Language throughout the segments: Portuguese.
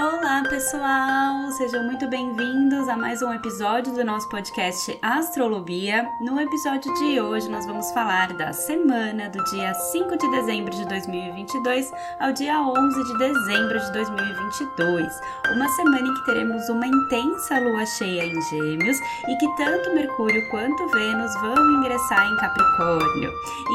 Olá, pessoal! Sejam muito bem-vindos a mais um episódio do nosso podcast Astrolobia. No episódio de hoje, nós vamos falar da semana do dia 5 de dezembro de 2022 ao dia 11 de dezembro de 2022. Uma semana em que teremos uma intensa lua cheia em Gêmeos e que tanto Mercúrio quanto Vênus vão ingressar em Capricórnio.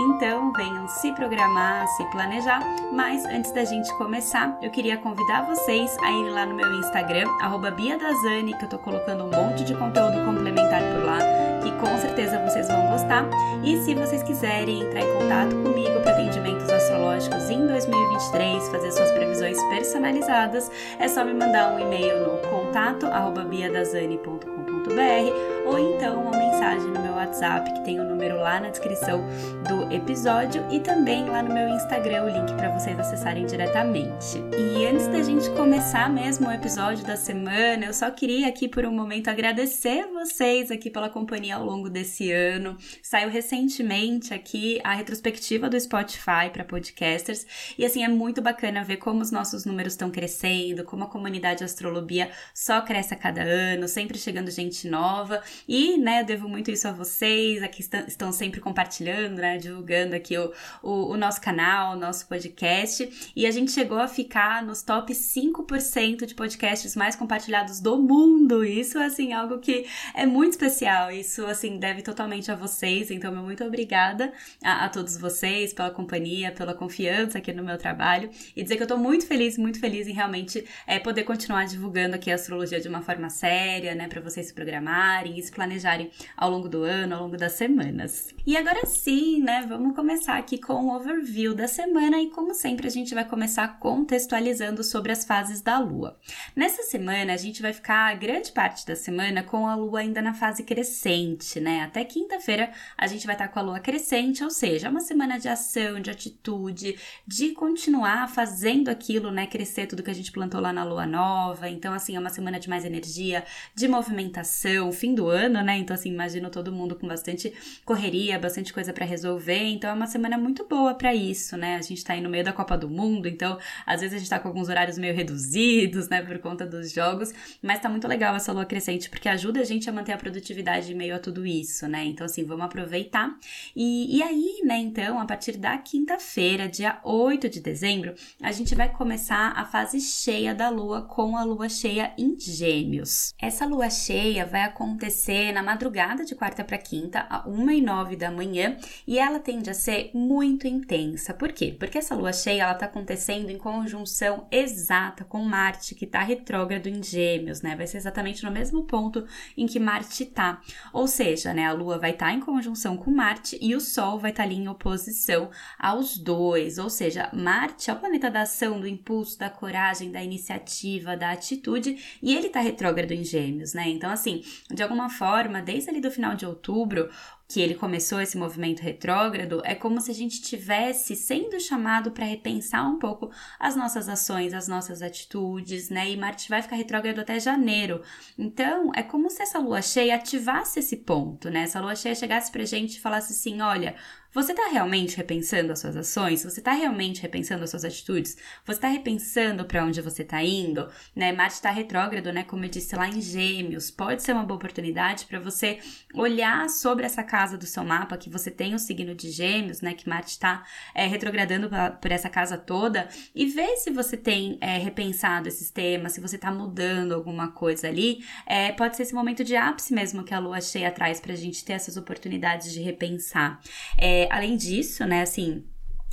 Então, venham se programar, se planejar, mas antes da gente começar, eu queria convidar vocês a lá no meu Instagram, BiaDazani, que eu tô colocando um monte de conteúdo complementar por lá, que com certeza vocês vão gostar. E se vocês quiserem entrar em contato comigo para atendimentos astrológicos em 2023, fazer suas previsões personalizadas, é só me mandar um e-mail no contato biadazani.com.br ou então uma mensagem no meu WhatsApp, que tem o número lá na descrição do episódio e também lá no meu Instagram, o link para vocês acessarem diretamente. E antes da gente começar mesmo o episódio da semana, eu só queria aqui por um momento agradecer vocês aqui pela companhia ao longo desse ano. Saiu recentemente aqui a retrospectiva do Spotify para podcasters e assim é muito bacana ver como os nossos números estão crescendo, como a comunidade Astrolobia só cresce a cada ano, sempre chegando gente nova e, né, eu devo muito isso a vocês, aqui estão, estão sempre compartilhando, né, divulgando aqui o, o, o, nosso canal, o nosso podcast. E a gente chegou a ficar nos top 5% de podcasts mais compartilhados do mundo. Isso, assim, algo que é muito especial. Isso, assim, deve totalmente a vocês. Então, meu muito obrigada a, a todos vocês pela companhia, pela confiança aqui no meu trabalho. E dizer que eu tô muito feliz, muito feliz em realmente é, poder continuar divulgando aqui a astrologia de uma forma séria, né, para vocês se programarem se planejarem ao longo do ano, ao longo das semanas. E agora sim, né, vamos começar aqui com o overview da semana e como sempre a gente vai começar contextualizando sobre as fases da lua. Nessa semana a gente vai ficar grande parte da semana com a lua ainda na fase crescente, né? Até quinta-feira a gente vai estar com a lua crescente, ou seja, uma semana de ação, de atitude, de continuar fazendo aquilo, né, crescer tudo que a gente plantou lá na lua nova. Então assim, é uma semana de mais energia, de movimentação, fim do ano, né? Então, assim, imagino todo mundo com bastante correria, bastante coisa para resolver. Então, é uma semana muito boa para isso, né? A gente tá aí no meio da Copa do Mundo, então, às vezes a gente tá com alguns horários meio reduzidos, né, por conta dos jogos, mas tá muito legal essa lua crescente, porque ajuda a gente a manter a produtividade em meio a tudo isso, né? Então, assim, vamos aproveitar. E, e aí, né, então, a partir da quinta-feira, dia 8 de dezembro, a gente vai começar a fase cheia da lua com a lua cheia em Gêmeos. Essa lua cheia vai acontecer acontecer na madrugada de quarta para quinta, a 1 e 9 da manhã, e ela tende a ser muito intensa. Por quê? Porque essa lua cheia ela tá acontecendo em conjunção exata com Marte, que está retrógrado em Gêmeos, né? Vai ser exatamente no mesmo ponto em que Marte tá. Ou seja, né, a lua vai estar tá em conjunção com Marte e o Sol vai estar tá ali em oposição aos dois. Ou seja, Marte é o planeta da ação, do impulso, da coragem, da iniciativa, da atitude, e ele tá retrógrado em Gêmeos, né? Então, assim, de alguma forma, desde ali do final de outubro, que ele começou esse movimento retrógrado, é como se a gente tivesse sendo chamado para repensar um pouco as nossas ações, as nossas atitudes, né? E Marte vai ficar retrógrado até janeiro. Então, é como se essa lua cheia ativasse esse ponto, né? Essa lua cheia chegasse pra gente e falasse assim: olha, você está realmente repensando as suas ações? Você está realmente repensando as suas atitudes? Você está repensando para onde você está indo? Né? Marte está retrógrado, né? Como eu disse lá em Gêmeos. Pode ser uma boa oportunidade para você olhar sobre essa casa do seu mapa, que você tem o signo de Gêmeos, né? Que Marte está é, retrogradando pra, por essa casa toda e ver se você tem é, repensado esses temas, se você está mudando alguma coisa ali. É, pode ser esse momento de ápice mesmo que a lua cheia traz para a gente ter essas oportunidades de repensar. É, além disso, né, assim,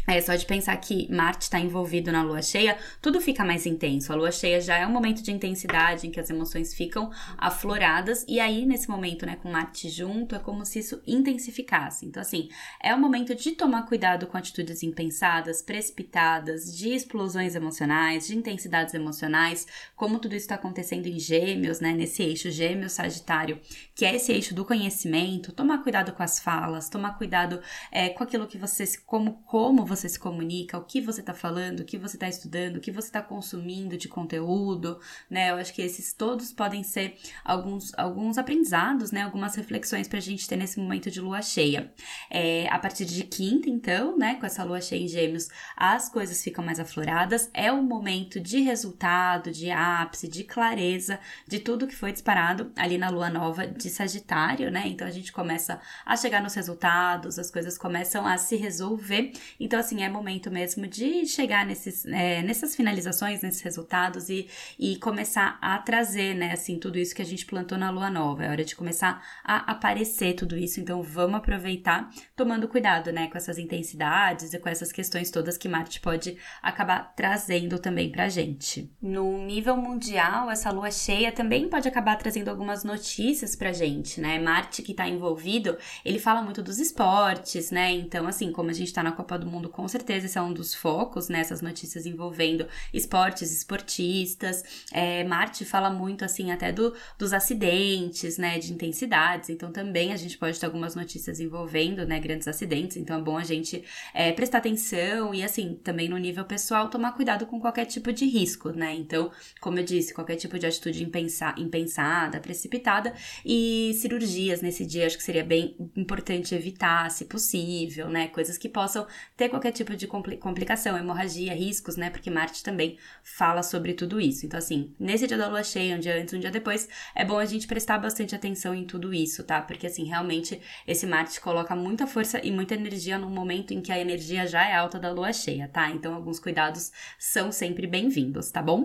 é, só de pensar que Marte está envolvido na lua cheia, tudo fica mais intenso. A lua cheia já é um momento de intensidade em que as emoções ficam afloradas, e aí, nesse momento, né, com Marte junto, é como se isso intensificasse. Então, assim, é o momento de tomar cuidado com atitudes impensadas, precipitadas, de explosões emocionais, de intensidades emocionais, como tudo isso está acontecendo em Gêmeos, né, nesse eixo Gêmeos-Sagitário, que é esse eixo do conhecimento. Tomar cuidado com as falas, tomar cuidado é, com aquilo que você, como, como você se comunica, o que você está falando, o que você está estudando, o que você está consumindo de conteúdo, né? Eu acho que esses todos podem ser alguns, alguns aprendizados, né? Algumas reflexões para a gente ter nesse momento de lua cheia. É, a partir de quinta, então, né? Com essa lua cheia em gêmeos, as coisas ficam mais afloradas. É o momento de resultado, de ápice, de clareza de tudo que foi disparado ali na lua nova de Sagitário, né? Então a gente começa a chegar nos resultados, as coisas começam a se resolver. Então, assim, é momento mesmo de chegar nesses, é, nessas finalizações, nesses resultados e, e começar a trazer, né, assim, tudo isso que a gente plantou na lua nova. É hora de começar a aparecer tudo isso. Então, vamos aproveitar tomando cuidado, né, com essas intensidades e com essas questões todas que Marte pode acabar trazendo também pra gente. No nível mundial, essa lua cheia também pode acabar trazendo algumas notícias pra né? Marte que tá envolvido, ele fala muito dos esportes, né? Então, assim, como a gente tá na Copa do Mundo, com certeza esse é um dos focos, né? Essas notícias envolvendo esportes, esportistas. É, Marte fala muito, assim, até do, dos acidentes, né? De intensidades. Então, também a gente pode ter algumas notícias envolvendo, né? Grandes acidentes. Então, é bom a gente é, prestar atenção e, assim, também no nível pessoal, tomar cuidado com qualquer tipo de risco, né? Então, como eu disse, qualquer tipo de atitude impensada, precipitada e cirurgias nesse dia, acho que seria bem importante evitar, se possível, né? Coisas que possam ter qualquer tipo de complicação, hemorragia, riscos, né? Porque Marte também fala sobre tudo isso. Então, assim, nesse dia da lua cheia, um dia antes, um dia depois, é bom a gente prestar bastante atenção em tudo isso, tá? Porque, assim, realmente esse Marte coloca muita força e muita energia no momento em que a energia já é alta da lua cheia, tá? Então, alguns cuidados são sempre bem-vindos, tá bom?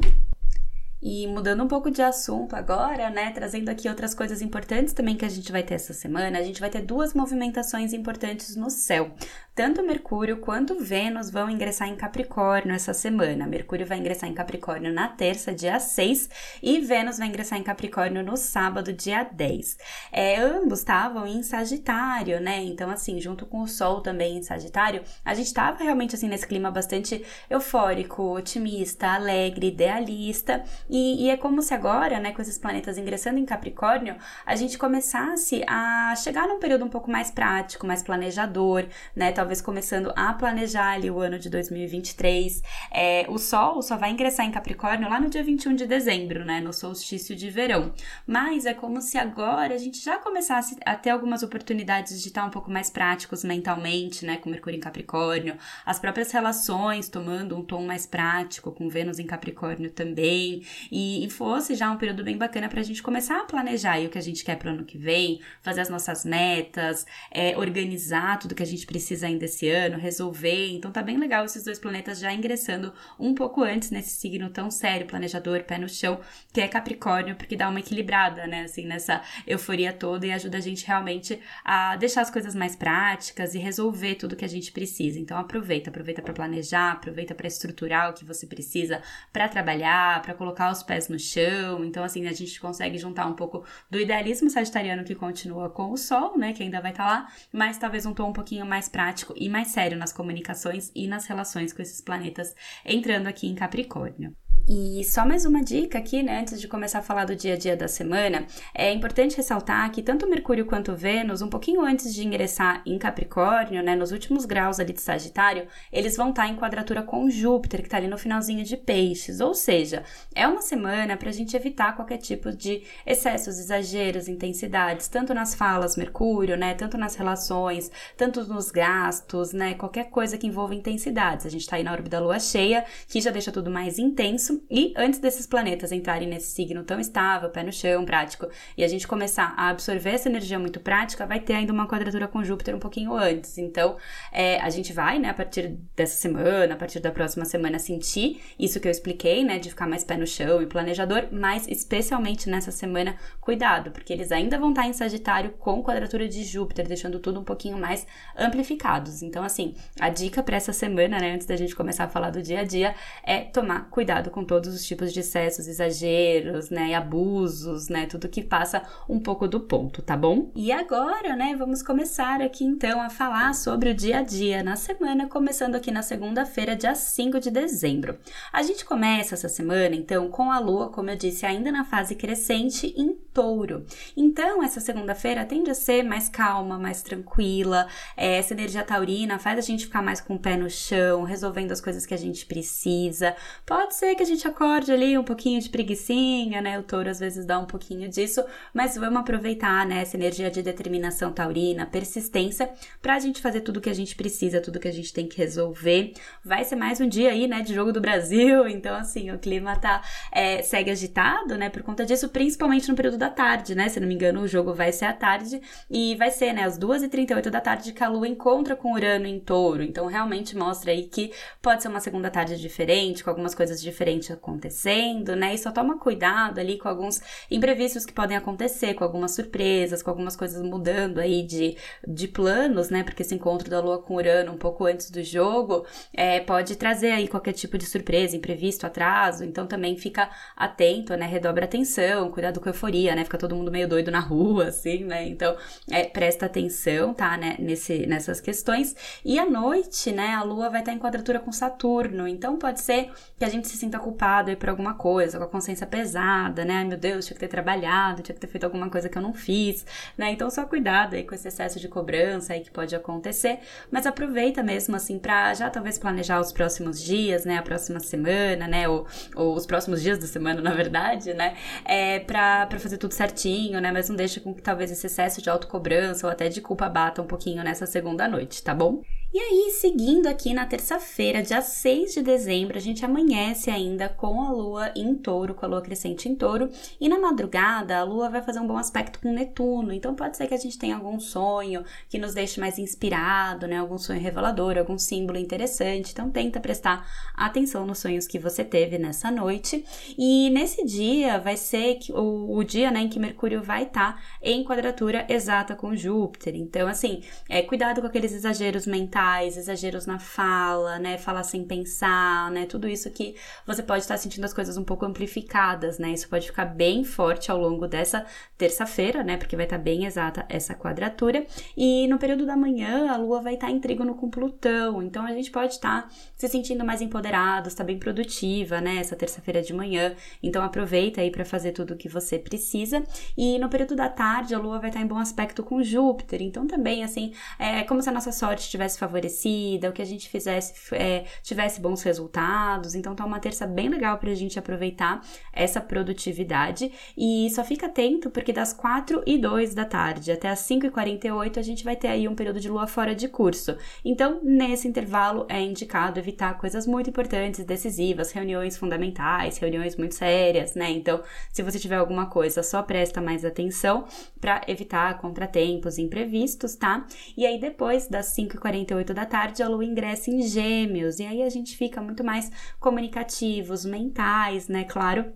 E mudando um pouco de assunto agora, né, trazendo aqui outras coisas importantes também que a gente vai ter essa semana, a gente vai ter duas movimentações importantes no céu. Tanto Mercúrio quanto Vênus vão ingressar em Capricórnio essa semana. Mercúrio vai ingressar em Capricórnio na terça, dia 6, e Vênus vai ingressar em Capricórnio no sábado, dia 10. É, ambos estavam em Sagitário, né? Então, assim, junto com o Sol também em Sagitário, a gente estava realmente assim nesse clima bastante eufórico, otimista, alegre, idealista. E, e, é como se agora, né, com esses planetas ingressando em Capricórnio, a gente começasse a chegar num período um pouco mais prático, mais planejador, né? Talvez começando a planejar ali o ano de 2023. É, o Sol só vai ingressar em Capricórnio lá no dia 21 de dezembro, né? No solstício de verão. Mas é como se agora a gente já começasse a ter algumas oportunidades de estar um pouco mais práticos mentalmente, né? Com Mercúrio em Capricórnio, as próprias relações tomando um tom mais prático, com Vênus em Capricórnio também e, e fosse já um período bem bacana para a gente começar a planejar o que a gente quer para o ano que vem, fazer as nossas metas, é, organizar tudo que a gente precisa ainda esse ano, resolver. Então tá bem legal esses dois planetas já ingressando um pouco antes nesse signo tão sério, planejador, pé no chão, que é Capricórnio, porque dá uma equilibrada, né, assim, nessa euforia toda e ajuda a gente realmente a deixar as coisas mais práticas e resolver tudo que a gente precisa. Então aproveita, aproveita para planejar, aproveita para estruturar o que você precisa para trabalhar, para colocar os pés no chão. Então, assim, a gente consegue juntar um pouco do idealismo sagitariano que continua com o Sol, né? Que ainda vai estar tá lá, mas talvez um tom um pouquinho mais prático e mais sério nas comunicações e nas relações com esses planetas entrando aqui em Capricórnio. E só mais uma dica aqui, né, antes de começar a falar do dia a dia da semana, é importante ressaltar que tanto Mercúrio quanto Vênus, um pouquinho antes de ingressar em Capricórnio, né, nos últimos graus ali de Sagitário, eles vão estar em quadratura com Júpiter, que está ali no finalzinho de Peixes. Ou seja, é uma semana para a gente evitar qualquer tipo de excessos, exageros, intensidades, tanto nas falas Mercúrio, né, tanto nas relações, tanto nos gastos, né, qualquer coisa que envolva intensidades. A gente está aí na órbita da Lua cheia, que já deixa tudo mais intenso e antes desses planetas entrarem nesse signo tão estável, pé no chão, prático, e a gente começar a absorver essa energia muito prática, vai ter ainda uma quadratura com Júpiter um pouquinho antes. Então, é, a gente vai, né, a partir dessa semana, a partir da próxima semana, sentir isso que eu expliquei, né, de ficar mais pé no chão e planejador, mas especialmente nessa semana, cuidado, porque eles ainda vão estar em Sagitário com quadratura de Júpiter, deixando tudo um pouquinho mais amplificados. Então, assim, a dica para essa semana, né, antes da gente começar a falar do dia a dia, é tomar cuidado com todos os tipos de excessos, exageros, né, abusos, né, tudo que passa um pouco do ponto, tá bom? E agora, né, vamos começar aqui então a falar sobre o dia a dia na semana, começando aqui na segunda-feira, dia 5 de dezembro. A gente começa essa semana, então, com a lua, como eu disse, ainda na fase crescente em touro. Então, essa segunda-feira tende a ser mais calma, mais tranquila. É, essa energia taurina faz a gente ficar mais com o pé no chão, resolvendo as coisas que a gente precisa. Pode ser que a gente acorde ali um pouquinho de preguiçinha, né? O touro às vezes dá um pouquinho disso, mas vamos aproveitar, né, essa energia de determinação taurina, persistência, pra gente fazer tudo que a gente precisa, tudo que a gente tem que resolver. Vai ser mais um dia aí, né, de jogo do Brasil, então assim, o clima tá, é, segue agitado, né, por conta disso, principalmente no período da tarde, né, se não me engano o jogo vai ser à tarde e vai ser, né, às 2h38 da tarde que a lua encontra com Urano em touro, então realmente mostra aí que pode ser uma segunda tarde diferente, com algumas coisas diferentes acontecendo, né, e só toma cuidado ali com alguns imprevistos que podem acontecer, com algumas surpresas, com algumas coisas mudando aí de, de planos, né, porque esse encontro da lua com Urano um pouco antes do jogo é, pode trazer aí qualquer tipo de surpresa, imprevisto, atraso, então também fica atento, né, redobra atenção, cuidado com a euforia, né, fica todo mundo meio doido na rua, assim, né, então é, presta atenção, tá, né, nesse, nessas questões. E à noite, né, a lua vai estar em quadratura com Saturno, então pode ser que a gente se sinta culpado aí por alguma coisa, com a consciência pesada, né, meu Deus, tinha que ter trabalhado, tinha que ter feito alguma coisa que eu não fiz, né, então só cuidado aí com esse excesso de cobrança aí que pode acontecer, mas aproveita mesmo, assim, pra já talvez planejar os próximos dias, né, a próxima semana, né, ou, ou os próximos dias da semana, na verdade, né, é, pra, pra fazer tudo certinho, né, mas não deixa com que talvez esse excesso de autocobrança ou até de culpa bata um pouquinho nessa segunda noite, tá bom? E aí, seguindo aqui na terça-feira, dia 6 de dezembro, a gente amanhece ainda com a lua em touro, com a lua crescente em touro, e na madrugada a lua vai fazer um bom aspecto com Netuno, então pode ser que a gente tenha algum sonho que nos deixe mais inspirado, né? Algum sonho revelador, algum símbolo interessante, então tenta prestar atenção nos sonhos que você teve nessa noite. E nesse dia vai ser o, o dia né, em que Mercúrio vai estar tá em quadratura exata com Júpiter, então assim, é, cuidado com aqueles exageros mentais exageros na fala, né? Falar sem pensar, né? Tudo isso que você pode estar sentindo as coisas um pouco amplificadas, né? Isso pode ficar bem forte ao longo dessa terça-feira, né? Porque vai estar bem exata essa quadratura. E no período da manhã, a Lua vai estar em trígono com Plutão. Então a gente pode estar se sentindo mais empoderado, está bem produtiva, né? Essa terça-feira de manhã. Então aproveita aí para fazer tudo o que você precisa. E no período da tarde, a Lua vai estar em bom aspecto com Júpiter. Então também, assim, é como se a nossa sorte estivesse favorecida o que a gente fizesse é, tivesse bons resultados. Então tá uma terça bem legal pra gente aproveitar essa produtividade. E só fica atento, porque das 4 e 2 da tarde até as 5 e 48 a gente vai ter aí um período de lua fora de curso. Então, nesse intervalo é indicado evitar coisas muito importantes, decisivas, reuniões fundamentais, reuniões muito sérias, né? Então, se você tiver alguma coisa, só presta mais atenção para evitar contratempos imprevistos, tá? E aí depois das 5 e 48 8 da tarde, a lua ingressa em Gêmeos, e aí a gente fica muito mais comunicativos, mentais, né? Claro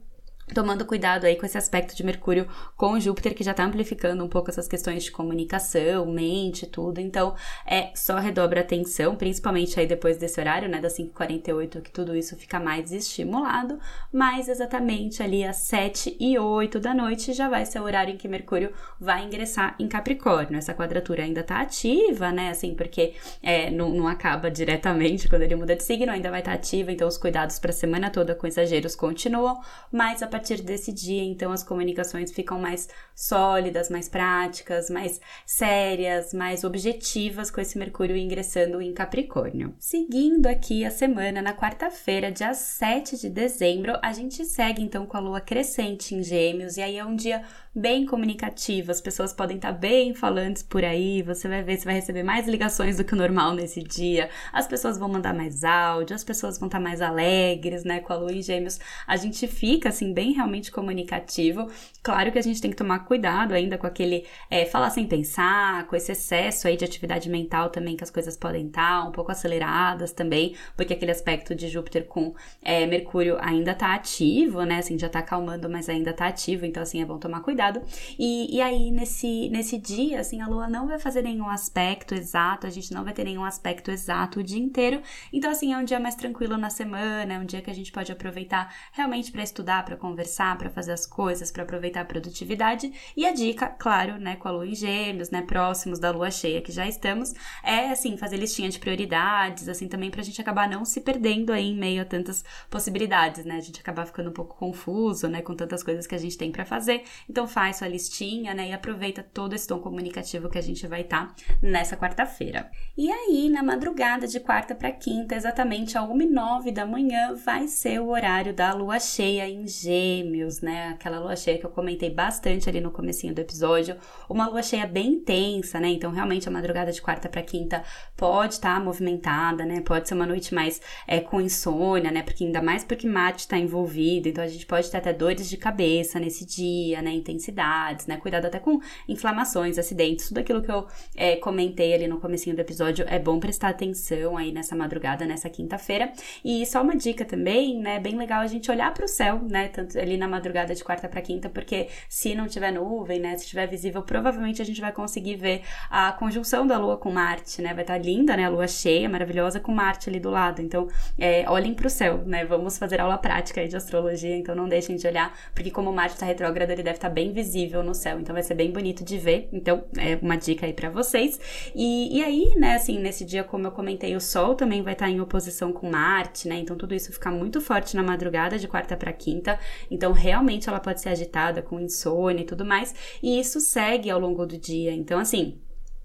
tomando cuidado aí com esse aspecto de Mercúrio com Júpiter, que já tá amplificando um pouco essas questões de comunicação, mente, tudo. Então, é só redobra atenção, principalmente aí depois desse horário, né, das 5h48, que tudo isso fica mais estimulado, mas exatamente ali às 7 e 8 da noite já vai ser o horário em que Mercúrio vai ingressar em Capricórnio. Essa quadratura ainda tá ativa, né, assim, porque é, não, não acaba diretamente quando ele muda de signo, ainda vai estar tá ativa, então os cuidados para a semana toda com exageros continuam, mas a partir desse dia, então, as comunicações ficam mais sólidas, mais práticas, mais sérias, mais objetivas com esse Mercúrio ingressando em Capricórnio. Seguindo aqui a semana, na quarta-feira, dia 7 de dezembro, a gente segue então com a lua crescente em Gêmeos, e aí é um dia bem comunicativo, as pessoas podem estar bem falantes por aí, você vai ver, você vai receber mais ligações do que o normal nesse dia, as pessoas vão mandar mais áudio, as pessoas vão estar mais alegres, né, com a lua em Gêmeos, a gente fica assim bem realmente comunicativo. Claro que a gente tem que tomar cuidado ainda com aquele é, falar sem pensar, com esse excesso aí de atividade mental também que as coisas podem estar um pouco aceleradas também, porque aquele aspecto de Júpiter com é, Mercúrio ainda tá ativo, né? Assim, já tá acalmando, mas ainda tá ativo, então assim, é bom tomar cuidado cuidado. E, e aí, nesse, nesse dia, assim, a lua não vai fazer nenhum aspecto exato, a gente não vai ter nenhum aspecto exato o dia inteiro. Então, assim, é um dia mais tranquilo na semana, é um dia que a gente pode aproveitar realmente para estudar, para conversar, para fazer as coisas, para aproveitar a produtividade. E a dica, claro, né, com a lua em gêmeos, né, próximos da lua cheia que já estamos, é, assim, fazer listinha de prioridades, assim, também pra gente acabar não se perdendo aí em meio a tantas possibilidades, né? A gente acabar ficando um pouco confuso, né, com tantas coisas que a gente tem para fazer. Então faz sua listinha, né, e aproveita todo esse tom comunicativo que a gente vai estar tá nessa quarta-feira. E aí, na madrugada de quarta para quinta, exatamente a 1 e 9 da manhã, vai ser o horário da lua cheia em Gêmeos, né? Aquela lua cheia que eu comentei bastante ali no comecinho do episódio, uma lua cheia bem intensa, né? Então, realmente a madrugada de quarta para quinta pode estar tá movimentada, né? Pode ser uma noite mais é, com insônia, né? Porque ainda mais porque Marte está envolvido, então a gente pode ter até dores de cabeça nesse dia, né? Intensidades, né? Cuidado até com inflamações, acidentes, tudo aquilo que eu é, comentei ali no comecinho do episódio é bom prestar atenção aí nessa madrugada, nessa quinta-feira. E só uma dica também, né? Bem legal a gente olhar para o céu, né? Tanto ali na madrugada de quarta para quinta, porque se não tiver nuvem, né? Se estiver visível, provavelmente a gente vai conseguir ver a conjunção da Lua com Marte, né? Vai estar tá linda, né? A Lua cheia, maravilhosa, com Marte ali do lado. Então, é, olhem para o céu, né? Vamos fazer aula prática aí de astrologia, então não deixem de olhar, porque como Marte está retrógrado, ele deve estar tá bem visível no céu, então vai ser bem bonito de ver. Então, é uma dica aí para vocês. E, e aí, né, assim, nesse dia, como eu comentei, o Sol também vai estar em oposição com Marte, né? Então, tudo isso fica muito forte na madrugada de quarta para quinta. Então, realmente ela pode ser agitada com insônia e tudo mais. E isso segue ao longo do dia. Então, assim,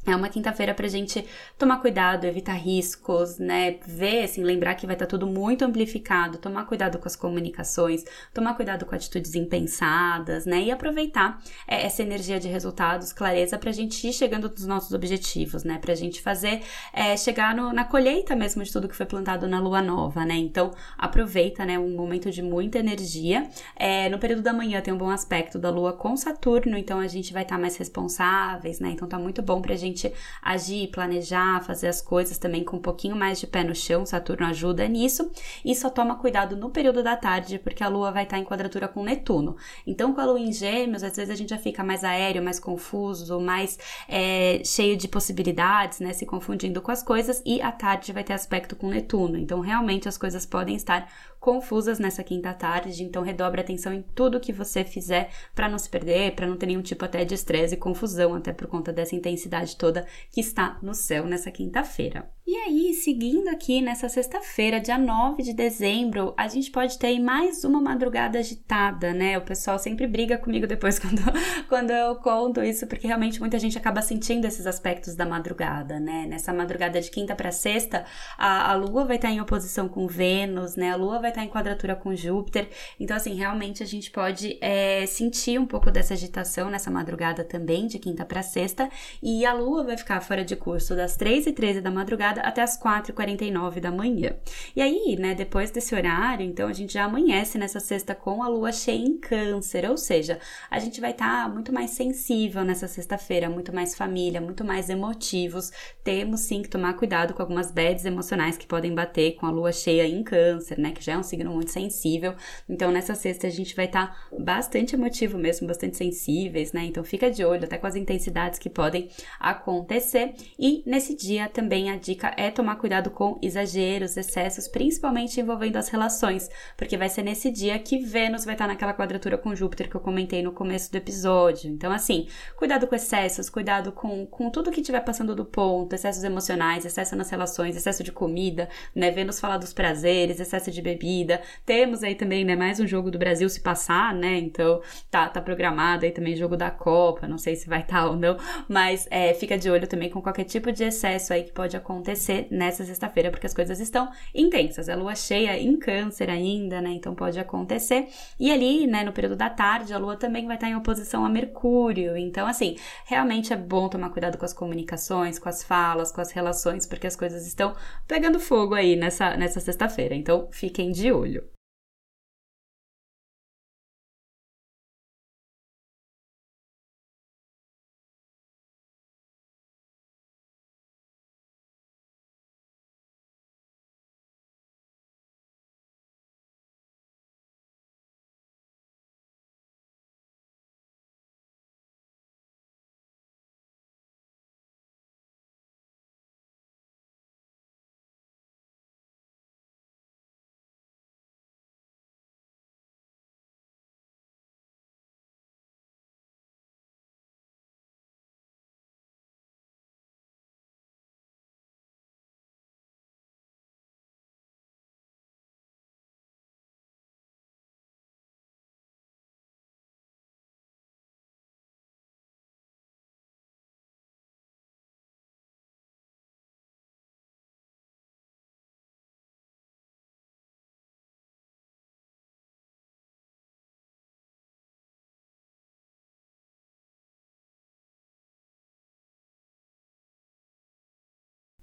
é uma quinta-feira pra gente tomar cuidado, evitar riscos, né? Ver, assim, lembrar que vai estar tá tudo muito amplificado, tomar cuidado com as comunicações, tomar cuidado com atitudes impensadas, né? E aproveitar é, essa energia de resultados, clareza, pra gente ir chegando nos nossos objetivos, né? Pra gente fazer, é, chegar no, na colheita mesmo de tudo que foi plantado na lua nova, né? Então, aproveita, né? Um momento de muita energia. É, no período da manhã tem um bom aspecto da lua com Saturno, então a gente vai estar tá mais responsáveis, né? Então, tá muito bom pra gente gente agir, planejar, fazer as coisas também com um pouquinho mais de pé no chão. Saturno ajuda nisso. E só toma cuidado no período da tarde, porque a Lua vai estar em quadratura com Netuno. Então, com a Lua em Gêmeos, às vezes a gente já fica mais aéreo, mais confuso, mais é, cheio de possibilidades, né? Se confundindo com as coisas. E à tarde vai ter aspecto com Netuno. Então, realmente as coisas podem estar confusas nessa quinta tarde, então redobre atenção em tudo que você fizer para não se perder, para não ter nenhum tipo até de estresse e confusão, até por conta dessa intensidade toda que está no céu nessa quinta-feira. E aí, seguindo aqui nessa sexta-feira, dia 9 de dezembro, a gente pode ter mais uma madrugada agitada, né? O pessoal sempre briga comigo depois quando, quando eu conto isso, porque realmente muita gente acaba sentindo esses aspectos da madrugada, né? Nessa madrugada de quinta para sexta, a, a Lua vai estar em oposição com Vênus, né? A Lua vai estar em quadratura com Júpiter. Então, assim, realmente a gente pode é, sentir um pouco dessa agitação nessa madrugada também, de quinta para sexta. E a Lua vai ficar fora de curso das 3 e 13 da madrugada madrugada até as 4h49 da manhã. E aí, né, depois desse horário, então a gente já amanhece nessa sexta com a lua cheia em câncer, ou seja, a gente vai estar tá muito mais sensível nessa sexta-feira, muito mais família, muito mais emotivos. Temos sim que tomar cuidado com algumas bads emocionais que podem bater com a lua cheia em câncer, né, que já é um signo muito sensível. Então nessa sexta a gente vai estar tá bastante emotivo mesmo, bastante sensíveis, né? Então fica de olho até com as intensidades que podem acontecer. E nesse dia também a dica dica é tomar cuidado com exageros, excessos, principalmente envolvendo as relações, porque vai ser nesse dia que Vênus vai estar naquela quadratura com Júpiter que eu comentei no começo do episódio. Então, assim, cuidado com excessos, cuidado com, com tudo que estiver passando do ponto, excessos emocionais, excesso nas relações, excesso de comida, né? Vênus fala dos prazeres, excesso de bebida. Temos aí também, né, mais um jogo do Brasil se passar, né? Então, tá, tá programado aí também jogo da Copa, não sei se vai estar tá ou não, mas é, fica de olho também com qualquer tipo de excesso aí que pode acontecer acontecer nessa sexta-feira, porque as coisas estão intensas. A lua cheia em câncer ainda, né? Então pode acontecer. E ali, né, no período da tarde, a lua também vai estar em oposição a Mercúrio. Então, assim, realmente é bom tomar cuidado com as comunicações, com as falas, com as relações, porque as coisas estão pegando fogo aí nessa, nessa sexta-feira. Então, fiquem de olho.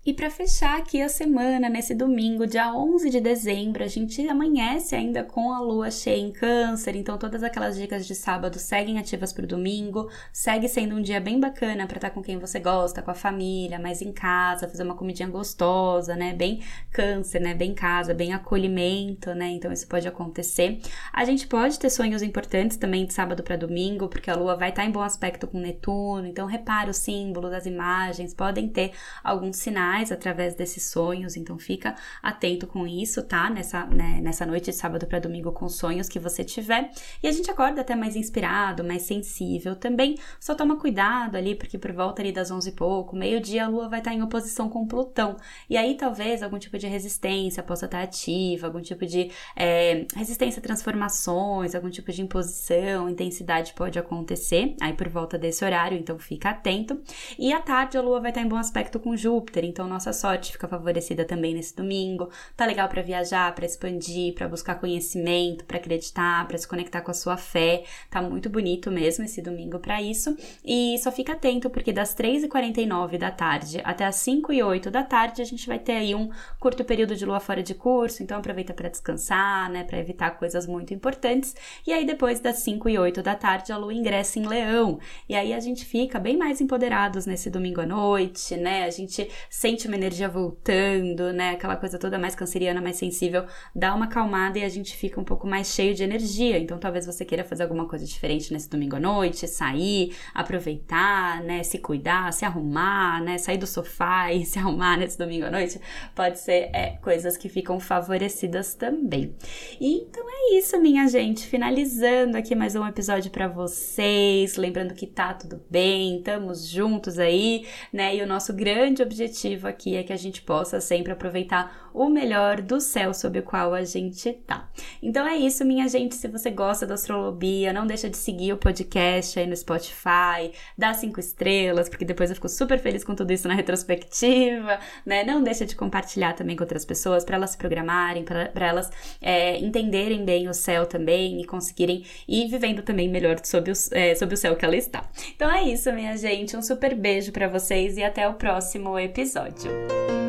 E para fechar aqui a semana, nesse domingo, dia 11 de dezembro, a gente amanhece ainda com a lua cheia em Câncer, então todas aquelas dicas de sábado seguem ativas para o domingo. Segue sendo um dia bem bacana para estar tá com quem você gosta, com a família, mais em casa, fazer uma comidinha gostosa, né? Bem Câncer, né? Bem casa, bem acolhimento, né? Então isso pode acontecer. A gente pode ter sonhos importantes também de sábado para domingo, porque a lua vai estar tá em bom aspecto com Netuno, então repara os símbolos, as imagens, podem ter alguns sinais através desses sonhos, então fica atento com isso, tá? Nessa, né, nessa noite de sábado para domingo com sonhos que você tiver. E a gente acorda até mais inspirado, mais sensível também. Só toma cuidado ali, porque por volta ali das 11 e pouco, meio-dia, a lua vai estar em oposição com Plutão. E aí talvez algum tipo de resistência possa estar ativa, algum tipo de é, resistência a transformações, algum tipo de imposição, intensidade pode acontecer aí por volta desse horário, então fica atento. E à tarde a lua vai estar em bom aspecto com Júpiter, então então nossa sorte fica favorecida também nesse domingo. Tá legal para viajar, para expandir, para buscar conhecimento, para acreditar, para se conectar com a sua fé. Tá muito bonito mesmo esse domingo para isso. E só fica atento porque das 3h49 da tarde até as 5 e 8 da tarde a gente vai ter aí um curto período de lua fora de curso, então aproveita para descansar, né, para evitar coisas muito importantes. E aí depois das 5 e 8 da tarde a lua ingressa em Leão. E aí a gente fica bem mais empoderados nesse domingo à noite, né? A gente sente uma energia voltando, né? Aquela coisa toda mais canceriana, mais sensível, dá uma acalmada e a gente fica um pouco mais cheio de energia. Então talvez você queira fazer alguma coisa diferente nesse domingo à noite, sair, aproveitar, né? Se cuidar, se arrumar, né? Sair do sofá e se arrumar nesse domingo à noite. Pode ser é, coisas que ficam favorecidas também. E, então é isso, minha gente. Finalizando aqui mais um episódio para vocês. Lembrando que tá tudo bem, estamos juntos aí, né? E o nosso grande objetivo objetivo aqui é que a gente possa sempre aproveitar o melhor do céu sob o qual a gente tá. Então é isso, minha gente. Se você gosta da astrologia, não deixa de seguir o podcast aí no Spotify, dá cinco estrelas, porque depois eu fico super feliz com tudo isso na retrospectiva, né? Não deixa de compartilhar também com outras pessoas para elas se programarem, para elas é, entenderem bem o céu também e conseguirem ir vivendo também melhor sob o, é, sob o céu que ela está. Então é isso, minha gente. Um super beijo para vocês e até o próximo episódio episódio.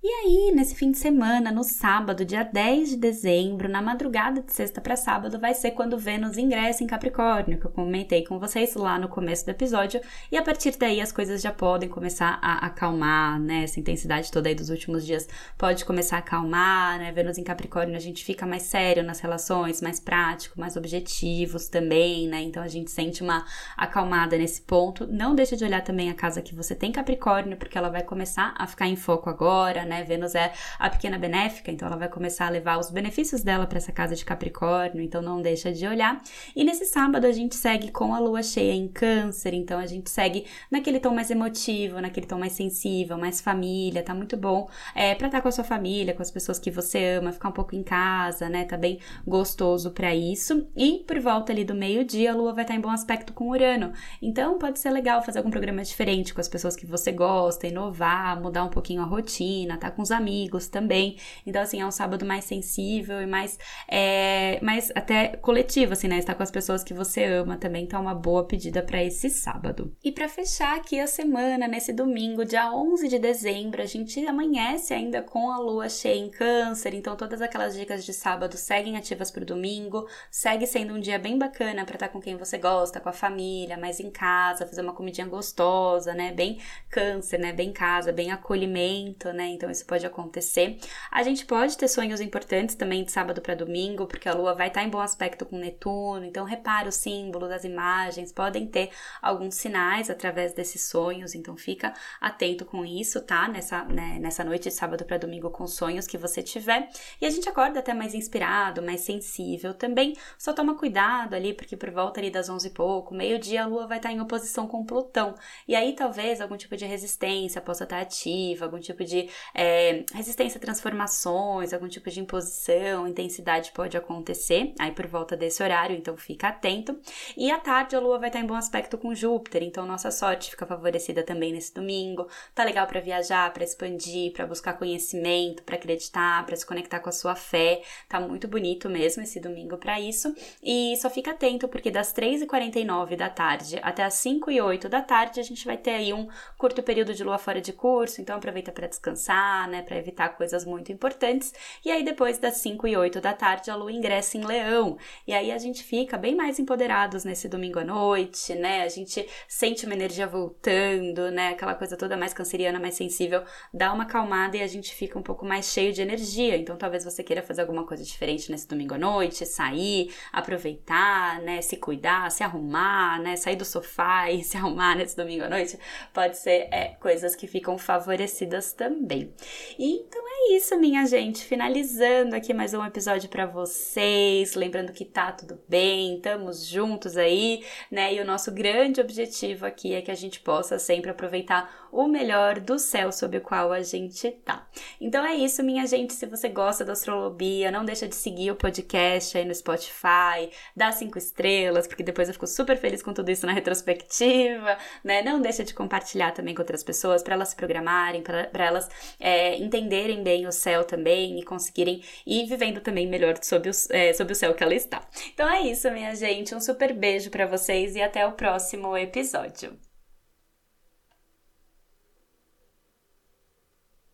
E aí, nesse fim de semana, no sábado, dia 10 de dezembro, na madrugada de sexta para sábado, vai ser quando Vênus ingressa em Capricórnio, que eu comentei com vocês lá no começo do episódio, e a partir daí as coisas já podem começar a acalmar, né? Essa intensidade toda aí dos últimos dias pode começar a acalmar, né? Vênus em Capricórnio, a gente fica mais sério nas relações, mais prático, mais objetivos também, né? Então a gente sente uma acalmada nesse ponto. Não deixa de olhar também a casa que você tem Capricórnio, porque ela vai começar a ficar em foco agora, né? Vênus é a pequena benéfica, então ela vai começar a levar os benefícios dela para essa casa de Capricórnio, então não deixa de olhar. E nesse sábado a gente segue com a lua cheia em Câncer, então a gente segue naquele tom mais emotivo, naquele tom mais sensível, mais família, tá muito bom é, para estar tá com a sua família, com as pessoas que você ama, ficar um pouco em casa, né? Tá bem gostoso para isso. E por volta ali do meio-dia, a lua vai estar tá em bom aspecto com Urano, então pode ser legal fazer algum programa diferente com as pessoas que você gosta, inovar, mudar um pouquinho a rotina, tá com os amigos também. Então, assim, é um sábado mais sensível e mais, é, mais até coletivo, assim, né? Estar com as pessoas que você ama também, então é uma boa pedida para esse sábado. E para fechar aqui a semana, nesse domingo, dia 11 de dezembro, a gente amanhece ainda com a lua cheia em Câncer, então todas aquelas dicas de sábado seguem ativas pro domingo, segue sendo um dia bem bacana para estar com quem você gosta, com a família, mais em casa, fazer uma comidinha gostosa, né? Bem Câncer, né? Bem casa, bem acolhimento, né? Então isso pode acontecer. A gente pode ter sonhos importantes também de sábado para domingo, porque a lua vai estar tá em bom aspecto com Netuno, então repara os símbolos, as imagens, podem ter alguns sinais através desses sonhos, então fica atento com isso, tá? Nessa, né, nessa noite de sábado para domingo com sonhos que você tiver. E a gente acorda até mais inspirado, mais sensível também. Só toma cuidado ali, porque por volta ali das 11 e pouco, meio-dia, a lua vai estar tá em oposição com Plutão. E aí talvez algum tipo de resistência possa estar tá ativa, algum tipo de é, resistência a transformações, algum tipo de imposição, intensidade pode acontecer aí por volta desse horário, então fica atento. E à tarde a lua vai estar em bom aspecto com Júpiter, então nossa sorte fica favorecida também nesse domingo. Tá legal para viajar, para expandir, para buscar conhecimento, para acreditar, para se conectar com a sua fé. Tá muito bonito mesmo esse domingo para isso. E só fica atento porque das 3h49 da tarde até as 5 e 8 da tarde a gente vai ter aí um curto período de lua fora de curso, então aproveita para descansar, né, para evitar coisas muito importantes. E aí depois das 5 e 8 da tarde a lua ingressa em Leão. E aí a gente fica bem mais empoderados nesse domingo à noite, né? A gente sente uma energia voltando, né? Aquela coisa toda mais canceriana, mais sensível, dá uma acalmada e a gente fica um pouco mais cheio de energia. Então talvez você queira fazer alguma coisa diferente nesse domingo à noite, sair, aproveitar, né, se cuidar, se arrumar, né, sair do sofá e se arrumar nesse domingo à noite. Pode ser é, coisas que ficam favorecidas também. Então é isso, minha gente. Finalizando aqui mais um episódio para vocês. Lembrando que tá tudo bem, estamos juntos aí, né? E o nosso grande objetivo aqui é que a gente possa sempre aproveitar o melhor do céu sob o qual a gente tá. Então é isso, minha gente. Se você gosta da astrologia, não deixa de seguir o podcast aí no Spotify, dá cinco estrelas, porque depois eu fico super feliz com tudo isso na retrospectiva, né? Não deixa de compartilhar também com outras pessoas para elas se programarem, para elas é, entenderem bem o céu também e conseguirem ir vivendo também melhor sob o, é, sob o céu que ela está. Então é isso, minha gente. Um super beijo para vocês e até o próximo episódio.